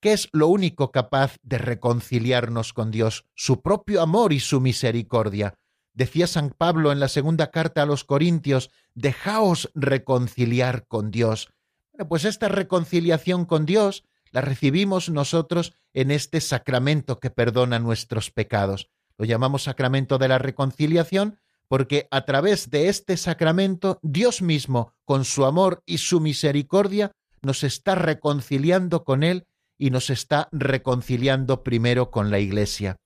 que es lo único capaz de reconciliarnos con Dios, su propio amor y su misericordia. Decía San Pablo en la segunda carta a los Corintios, dejaos reconciliar con Dios. Pues esta reconciliación con Dios la recibimos nosotros en este sacramento que perdona nuestros pecados. Lo llamamos sacramento de la reconciliación porque a través de este sacramento Dios mismo, con su amor y su misericordia, nos está reconciliando con Él y nos está reconciliando primero con la Iglesia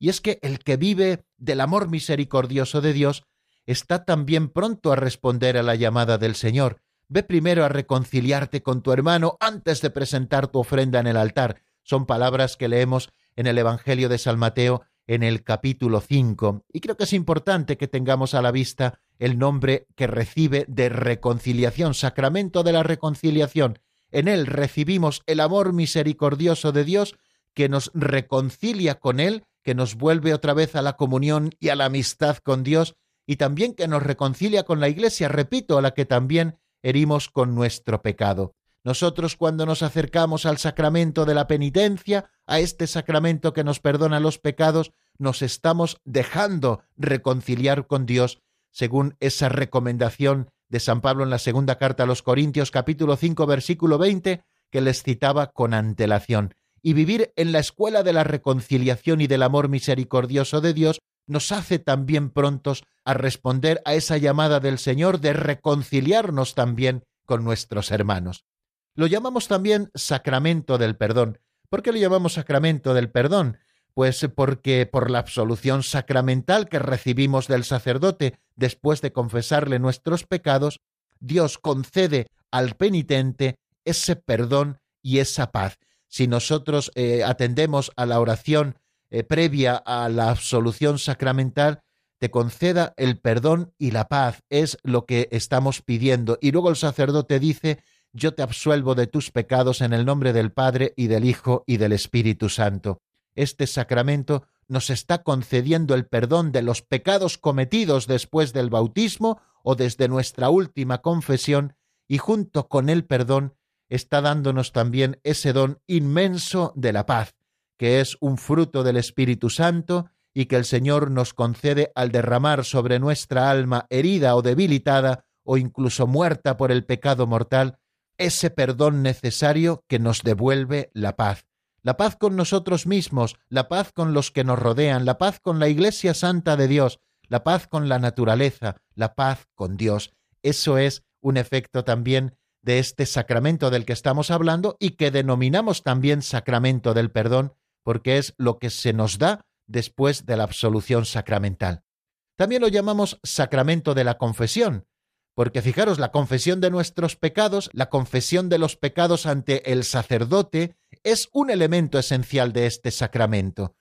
y es que el que vive del amor misericordioso de Dios está también pronto a responder a la llamada del Señor. Ve primero a reconciliarte con tu hermano antes de presentar tu ofrenda en el altar. Son palabras que leemos en el Evangelio de San Mateo en el capítulo 5. Y creo que es importante que tengamos a la vista el nombre que recibe de reconciliación, sacramento de la reconciliación. En él recibimos el amor misericordioso de Dios que nos reconcilia con Él que nos vuelve otra vez a la comunión y a la amistad con Dios y también que nos reconcilia con la Iglesia, repito, a la que también herimos con nuestro pecado. Nosotros cuando nos acercamos al sacramento de la penitencia, a este sacramento que nos perdona los pecados, nos estamos dejando reconciliar con Dios, según esa recomendación de San Pablo en la segunda carta a los Corintios capítulo 5 versículo 20 que les citaba con antelación y vivir en la escuela de la reconciliación y del amor misericordioso de Dios nos hace también prontos a responder a esa llamada del Señor de reconciliarnos también con nuestros hermanos. Lo llamamos también sacramento del perdón. ¿Por qué lo llamamos sacramento del perdón? Pues porque por la absolución sacramental que recibimos del sacerdote después de confesarle nuestros pecados, Dios concede al penitente ese perdón y esa paz si nosotros eh, atendemos a la oración eh, previa a la absolución sacramental, te conceda el perdón y la paz. Es lo que estamos pidiendo. Y luego el sacerdote dice, yo te absuelvo de tus pecados en el nombre del Padre y del Hijo y del Espíritu Santo. Este sacramento nos está concediendo el perdón de los pecados cometidos después del bautismo o desde nuestra última confesión y junto con el perdón está dándonos también ese don inmenso de la paz, que es un fruto del Espíritu Santo y que el Señor nos concede al derramar sobre nuestra alma herida o debilitada o incluso muerta por el pecado mortal, ese perdón necesario que nos devuelve la paz. La paz con nosotros mismos, la paz con los que nos rodean, la paz con la Iglesia Santa de Dios, la paz con la naturaleza, la paz con Dios. Eso es un efecto también de este sacramento del que estamos hablando y que denominamos también sacramento del perdón, porque es lo que se nos da después de la absolución sacramental. También lo llamamos sacramento de la confesión, porque fijaros, la confesión de nuestros pecados, la confesión de los pecados ante el sacerdote, es un elemento esencial de este sacramento.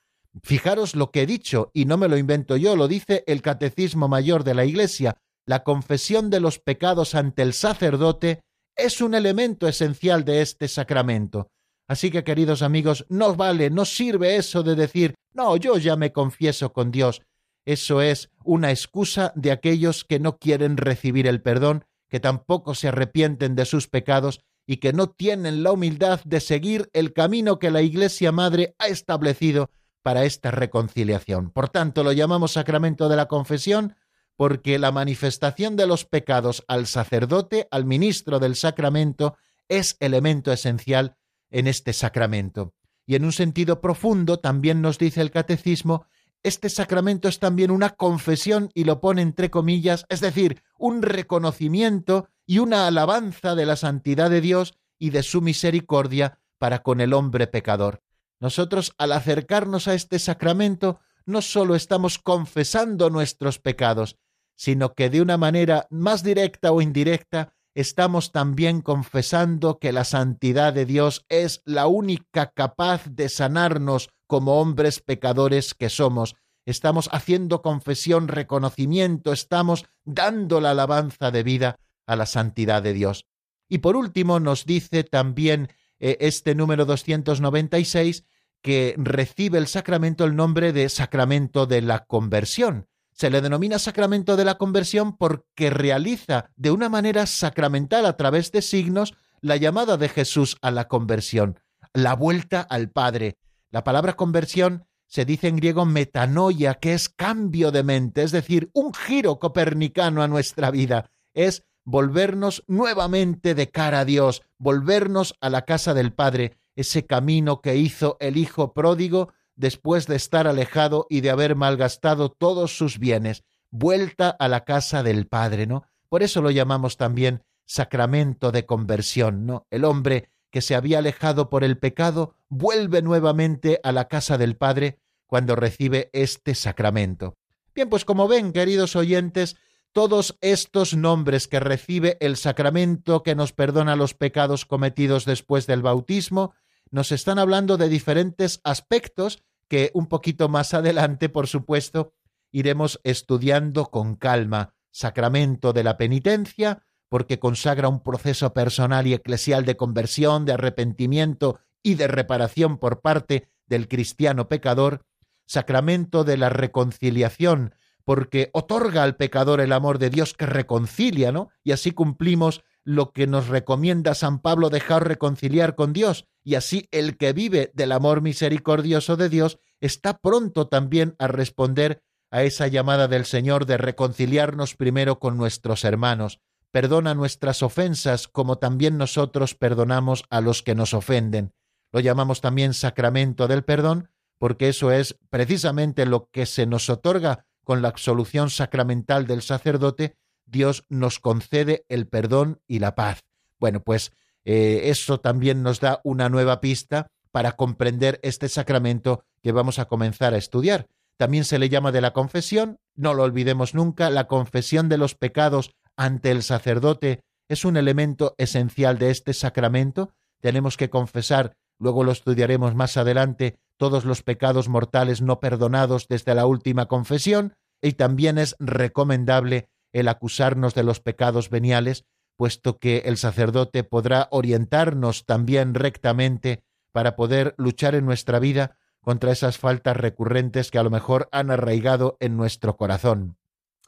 Fijaros lo que he dicho, y no me lo invento yo, lo dice el Catecismo Mayor de la Iglesia, la confesión de los pecados ante el sacerdote es un elemento esencial de este sacramento. Así que, queridos amigos, no vale, no sirve eso de decir, no, yo ya me confieso con Dios. Eso es una excusa de aquellos que no quieren recibir el perdón, que tampoco se arrepienten de sus pecados y que no tienen la humildad de seguir el camino que la Iglesia Madre ha establecido para esta reconciliación. Por tanto, lo llamamos sacramento de la confesión porque la manifestación de los pecados al sacerdote, al ministro del sacramento, es elemento esencial en este sacramento. Y en un sentido profundo, también nos dice el catecismo, este sacramento es también una confesión y lo pone entre comillas, es decir, un reconocimiento y una alabanza de la santidad de Dios y de su misericordia para con el hombre pecador. Nosotros al acercarnos a este sacramento no solo estamos confesando nuestros pecados, sino que de una manera más directa o indirecta estamos también confesando que la santidad de Dios es la única capaz de sanarnos como hombres pecadores que somos. Estamos haciendo confesión, reconocimiento, estamos dando la alabanza de vida a la santidad de Dios. Y por último nos dice también eh, este número 296 que recibe el sacramento el nombre de sacramento de la conversión. Se le denomina sacramento de la conversión porque realiza de una manera sacramental a través de signos la llamada de Jesús a la conversión, la vuelta al Padre. La palabra conversión se dice en griego metanoia, que es cambio de mente, es decir, un giro copernicano a nuestra vida. Es volvernos nuevamente de cara a Dios, volvernos a la casa del Padre, ese camino que hizo el Hijo pródigo después de estar alejado y de haber malgastado todos sus bienes, vuelta a la casa del Padre, ¿no? Por eso lo llamamos también sacramento de conversión, ¿no? El hombre que se había alejado por el pecado vuelve nuevamente a la casa del Padre cuando recibe este sacramento. Bien, pues como ven, queridos oyentes, todos estos nombres que recibe el sacramento que nos perdona los pecados cometidos después del bautismo, nos están hablando de diferentes aspectos que un poquito más adelante, por supuesto, iremos estudiando con calma. Sacramento de la penitencia, porque consagra un proceso personal y eclesial de conversión, de arrepentimiento y de reparación por parte del cristiano pecador, sacramento de la reconciliación, porque otorga al pecador el amor de Dios que reconcilia, ¿no? Y así cumplimos lo que nos recomienda San Pablo dejar reconciliar con Dios, y así el que vive del amor misericordioso de Dios está pronto también a responder a esa llamada del Señor de reconciliarnos primero con nuestros hermanos. Perdona nuestras ofensas como también nosotros perdonamos a los que nos ofenden. Lo llamamos también sacramento del perdón, porque eso es precisamente lo que se nos otorga con la absolución sacramental del sacerdote, Dios nos concede el perdón y la paz. Bueno, pues eh, eso también nos da una nueva pista para comprender este sacramento que vamos a comenzar a estudiar. También se le llama de la confesión, no lo olvidemos nunca, la confesión de los pecados ante el sacerdote es un elemento esencial de este sacramento. Tenemos que confesar, luego lo estudiaremos más adelante, todos los pecados mortales no perdonados desde la última confesión, y también es recomendable el acusarnos de los pecados veniales, puesto que el sacerdote podrá orientarnos también rectamente para poder luchar en nuestra vida contra esas faltas recurrentes que a lo mejor han arraigado en nuestro corazón.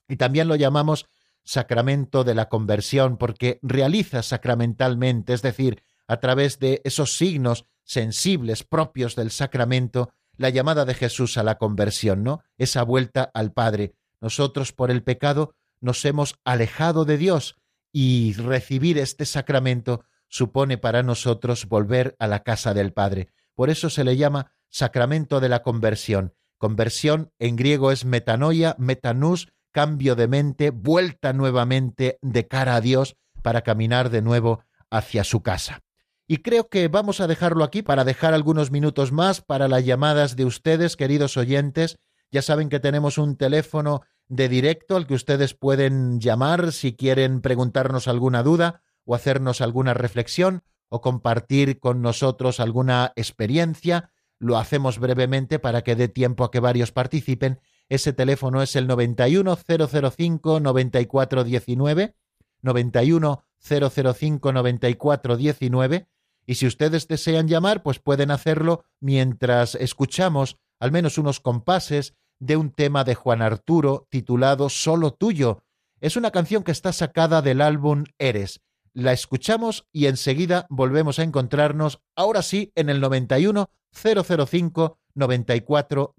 Y también lo llamamos sacramento de la conversión, porque realiza sacramentalmente, es decir, a través de esos signos sensibles propios del sacramento, la llamada de Jesús a la conversión, ¿no? Esa vuelta al Padre. Nosotros por el pecado nos hemos alejado de Dios y recibir este sacramento supone para nosotros volver a la casa del Padre. Por eso se le llama sacramento de la conversión. Conversión en griego es metanoia, metanus, cambio de mente, vuelta nuevamente de cara a Dios para caminar de nuevo hacia su casa. Y creo que vamos a dejarlo aquí para dejar algunos minutos más para las llamadas de ustedes, queridos oyentes. Ya saben que tenemos un teléfono de directo al que ustedes pueden llamar si quieren preguntarnos alguna duda o hacernos alguna reflexión o compartir con nosotros alguna experiencia. Lo hacemos brevemente para que dé tiempo a que varios participen. Ese teléfono es el 91005 9419 91005 9419 y si ustedes desean llamar, pues pueden hacerlo mientras escuchamos al menos unos compases de un tema de Juan Arturo titulado Solo tuyo. Es una canción que está sacada del álbum Eres. La escuchamos y enseguida volvemos a encontrarnos, ahora sí, en el 91 005 94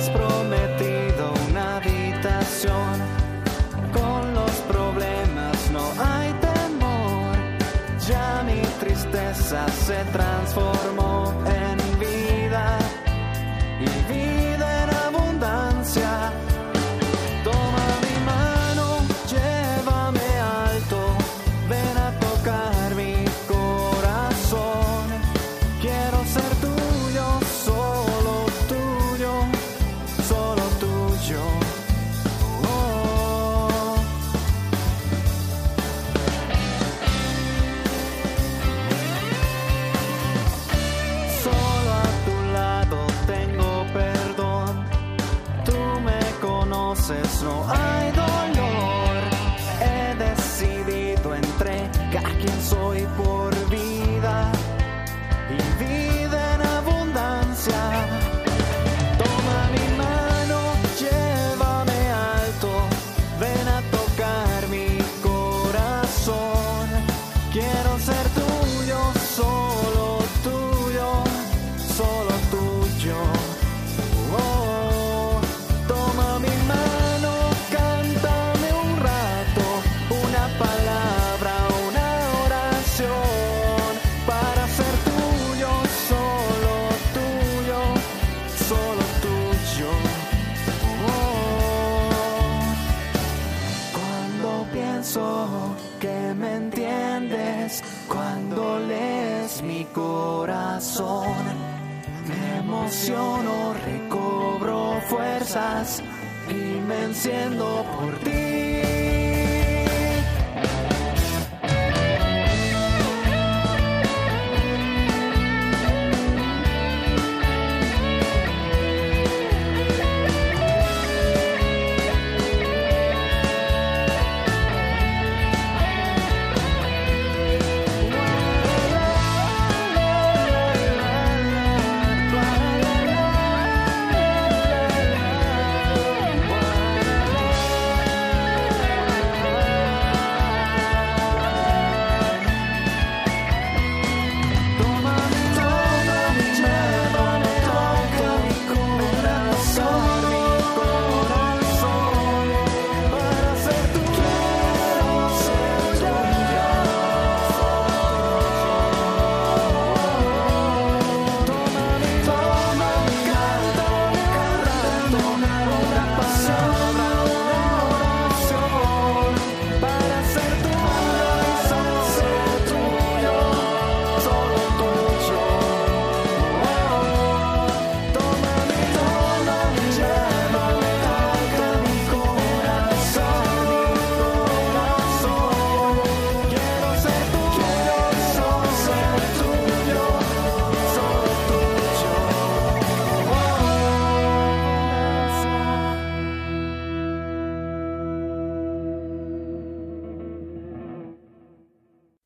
19. Me y me enciendo por ti.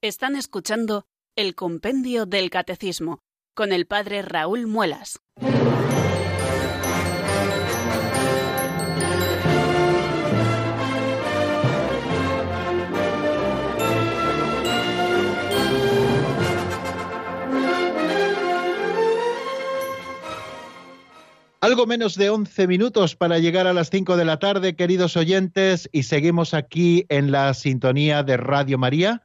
Están escuchando el Compendio del Catecismo con el Padre Raúl Muelas. Algo menos de 11 minutos para llegar a las 5 de la tarde, queridos oyentes, y seguimos aquí en la sintonía de Radio María,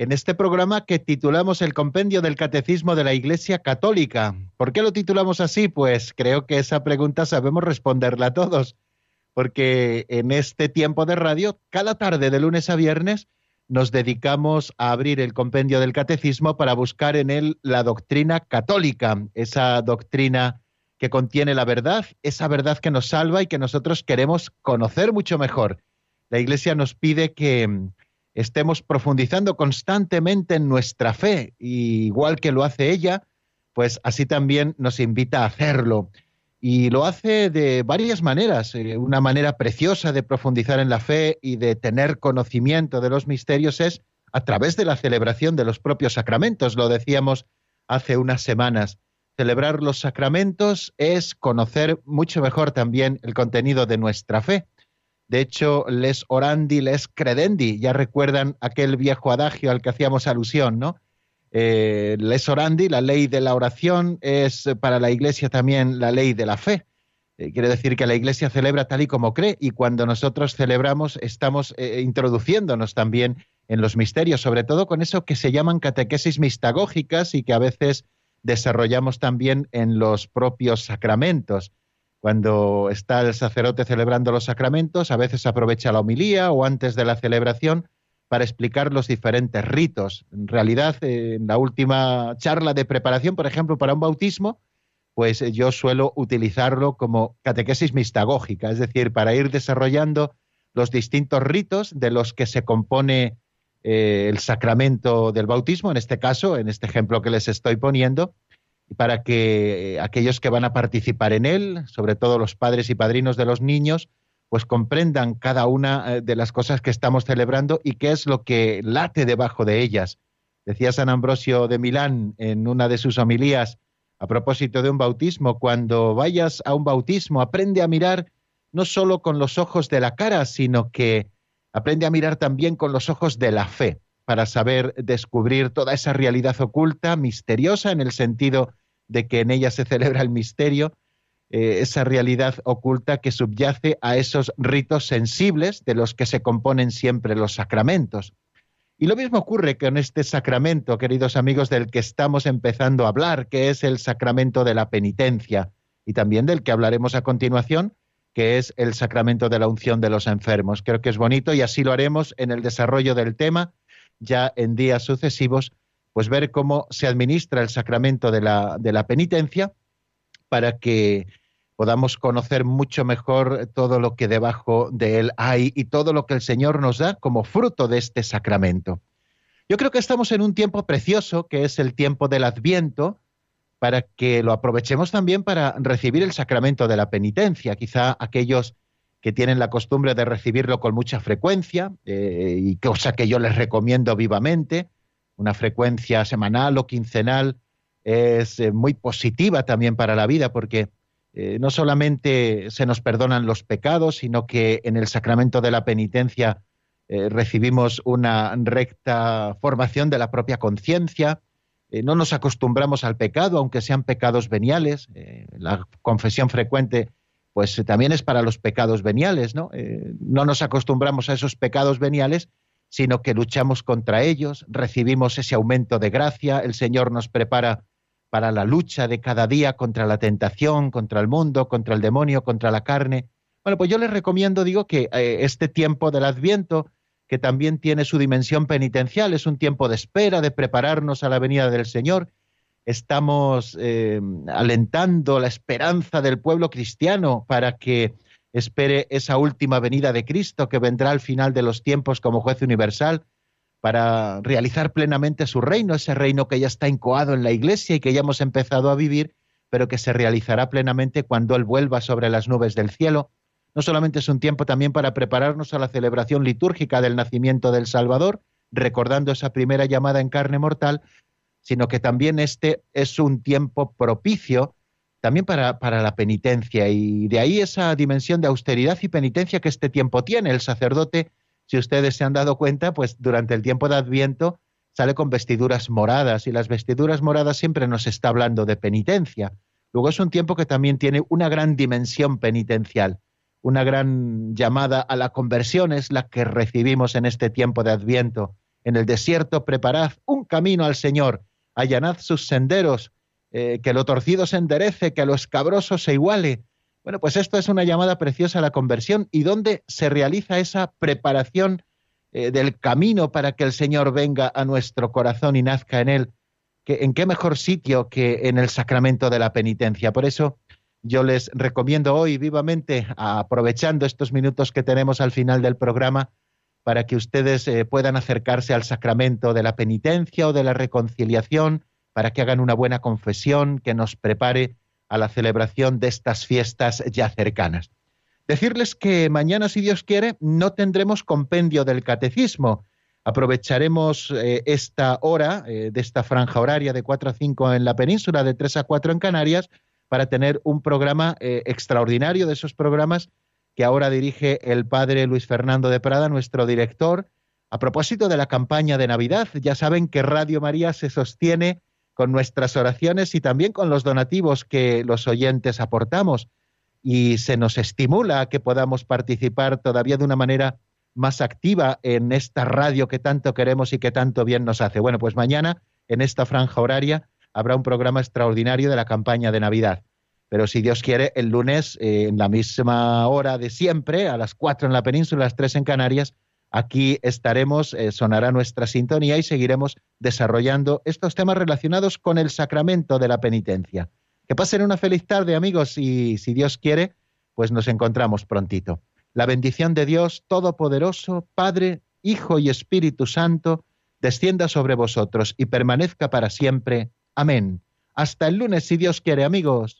en este programa que titulamos El Compendio del Catecismo de la Iglesia Católica. ¿Por qué lo titulamos así? Pues creo que esa pregunta sabemos responderla todos, porque en este tiempo de radio, cada tarde de lunes a viernes, nos dedicamos a abrir el Compendio del Catecismo para buscar en él la doctrina católica, esa doctrina que contiene la verdad, esa verdad que nos salva y que nosotros queremos conocer mucho mejor. La Iglesia nos pide que estemos profundizando constantemente en nuestra fe, y igual que lo hace ella, pues así también nos invita a hacerlo. Y lo hace de varias maneras. Eh, Una manera preciosa de profundizar en la fe y de tener conocimiento de los misterios es a través de la celebración de los propios sacramentos. Lo decíamos hace unas semanas celebrar los sacramentos es conocer mucho mejor también el contenido de nuestra fe. De hecho, les orandi, les credendi, ya recuerdan aquel viejo adagio al que hacíamos alusión, ¿no? Eh, les orandi, la ley de la oración, es para la Iglesia también la ley de la fe. Eh, quiere decir que la Iglesia celebra tal y como cree y cuando nosotros celebramos estamos eh, introduciéndonos también en los misterios, sobre todo con eso que se llaman catequesis mistagógicas y que a veces desarrollamos también en los propios sacramentos. Cuando está el sacerdote celebrando los sacramentos, a veces aprovecha la homilía o antes de la celebración para explicar los diferentes ritos. En realidad, en la última charla de preparación, por ejemplo, para un bautismo, pues eh, yo suelo utilizarlo como catequesis mistagógica, es decir, para ir desarrollando los distintos ritos de los que se compone eh, el sacramento del bautismo, en este caso, en este ejemplo que les estoy poniendo, para que eh, aquellos que van a participar en él, sobre todo los padres y padrinos de los niños, pues comprendan cada una eh, de las cosas que estamos celebrando y qué es lo que late debajo de ellas. Decía San Ambrosio de Milán en una de sus homilías a propósito de un bautismo, cuando vayas a un bautismo, aprende a mirar no solo con los ojos de la cara, sino que aprende a mirar también con los ojos de la fe, para saber descubrir toda esa realidad oculta, misteriosa, en el sentido de que en ella se celebra el misterio, eh, esa realidad oculta que subyace a esos ritos sensibles de los que se componen siempre los sacramentos. Y lo mismo ocurre con este sacramento, queridos amigos, del que estamos empezando a hablar, que es el sacramento de la penitencia, y también del que hablaremos a continuación, que es el sacramento de la unción de los enfermos. Creo que es bonito y así lo haremos en el desarrollo del tema, ya en días sucesivos, pues ver cómo se administra el sacramento de la, de la penitencia para que podamos conocer mucho mejor todo lo que debajo de él hay y todo lo que el Señor nos da como fruto de este sacramento. Yo creo que estamos en un tiempo precioso, que es el tiempo del Adviento, para que lo aprovechemos también para recibir el sacramento de la penitencia. Quizá aquellos que tienen la costumbre de recibirlo con mucha frecuencia, eh, y cosa que yo les recomiendo vivamente, una frecuencia semanal o quincenal, es eh, muy positiva también para la vida, porque eh, no solamente se nos perdonan los pecados, sino que en el sacramento de la penitencia eh, recibimos una recta formación de la propia conciencia, no nos acostumbramos al pecado, aunque sean pecados veniales. la confesión frecuente, pues también es para los pecados veniales, ¿no? no nos acostumbramos a esos pecados veniales, sino que luchamos contra ellos, recibimos ese aumento de gracia, el Señor nos prepara para la lucha de cada día contra la tentación, contra el mundo, contra el demonio, contra la carne. Bueno, pues yo les recomiendo, digo, que eh, este tiempo del Adviento, que también tiene su dimensión penitencial, es un tiempo de espera, de prepararnos a la venida del Señor. Estamos eh, alentando la esperanza del pueblo cristiano para que espere esa última venida de Cristo que vendrá al final de los tiempos como juez universal para realizar plenamente su reino, ese reino que ya está incoado en la iglesia y que ya hemos empezado a vivir, pero que se realizará plenamente cuando Él vuelva sobre las nubes del cielo. No solamente es un tiempo también para prepararnos a la celebración litúrgica del nacimiento del Salvador, recordando esa primera llamada en carne mortal, sino que también este es un tiempo propicio también para, para, la penitencia y de ahí esa dimensión de austeridad y penitencia que este tiempo tiene. El sacerdote si ustedes se han dado cuenta, pues durante el tiempo de Adviento sale con vestiduras moradas y las vestiduras moradas siempre nos está hablando de penitencia. Luego es un tiempo que también tiene una gran dimensión penitencial, una gran llamada a la conversión es la que recibimos en este tiempo de Adviento. En el desierto preparad un camino al Señor, allanad sus senderos, eh, que lo torcido se enderece, que lo escabroso se iguale, bueno, pues esto es una llamada preciosa a la conversión y dónde se realiza esa preparación eh, del camino para que el Señor venga a nuestro corazón y nazca en él. ¿En qué mejor sitio que en el sacramento de la penitencia? Por eso yo les recomiendo hoy vivamente, aprovechando estos minutos que tenemos al final del programa, para que ustedes eh, puedan acercarse al sacramento de la penitencia o de la reconciliación, para que hagan una buena confesión que nos prepare a la celebración de estas fiestas ya cercanas. Decirles que mañana, si Dios quiere, no tendremos compendio del catecismo. Aprovecharemos eh, esta hora eh, de esta franja horaria de 4 a 5 en la península, de 3 a 4 en Canarias, para tener un programa eh, extraordinario de esos programas que ahora dirige el padre Luis Fernando de Prada, nuestro director. A propósito de la campaña de Navidad, ya saben que Radio María se sostiene con nuestras oraciones y también con los donativos que los oyentes aportamos y se nos estimula a que podamos participar todavía de una manera más activa en esta radio que tanto queremos y que tanto bien nos hace. Bueno, pues mañana, en esta franja horaria, habrá un programa extraordinario de la campaña de Navidad. Pero si Dios quiere, el lunes, eh, en la misma hora de siempre, a las cuatro en la península, a las tres en Canarias, aquí estaremos, eh, sonará nuestra sintonía y seguiremos desarrollando estos temas relacionados con el sacramento de la penitencia. Que pasen una feliz tarde, amigos, y si Dios quiere, pues nos encontramos prontito. La bendición de Dios Todopoderoso, Padre, Hijo y Espíritu Santo, descienda sobre vosotros y permanezca para siempre. Amén. Hasta el lunes, si Dios quiere, amigos.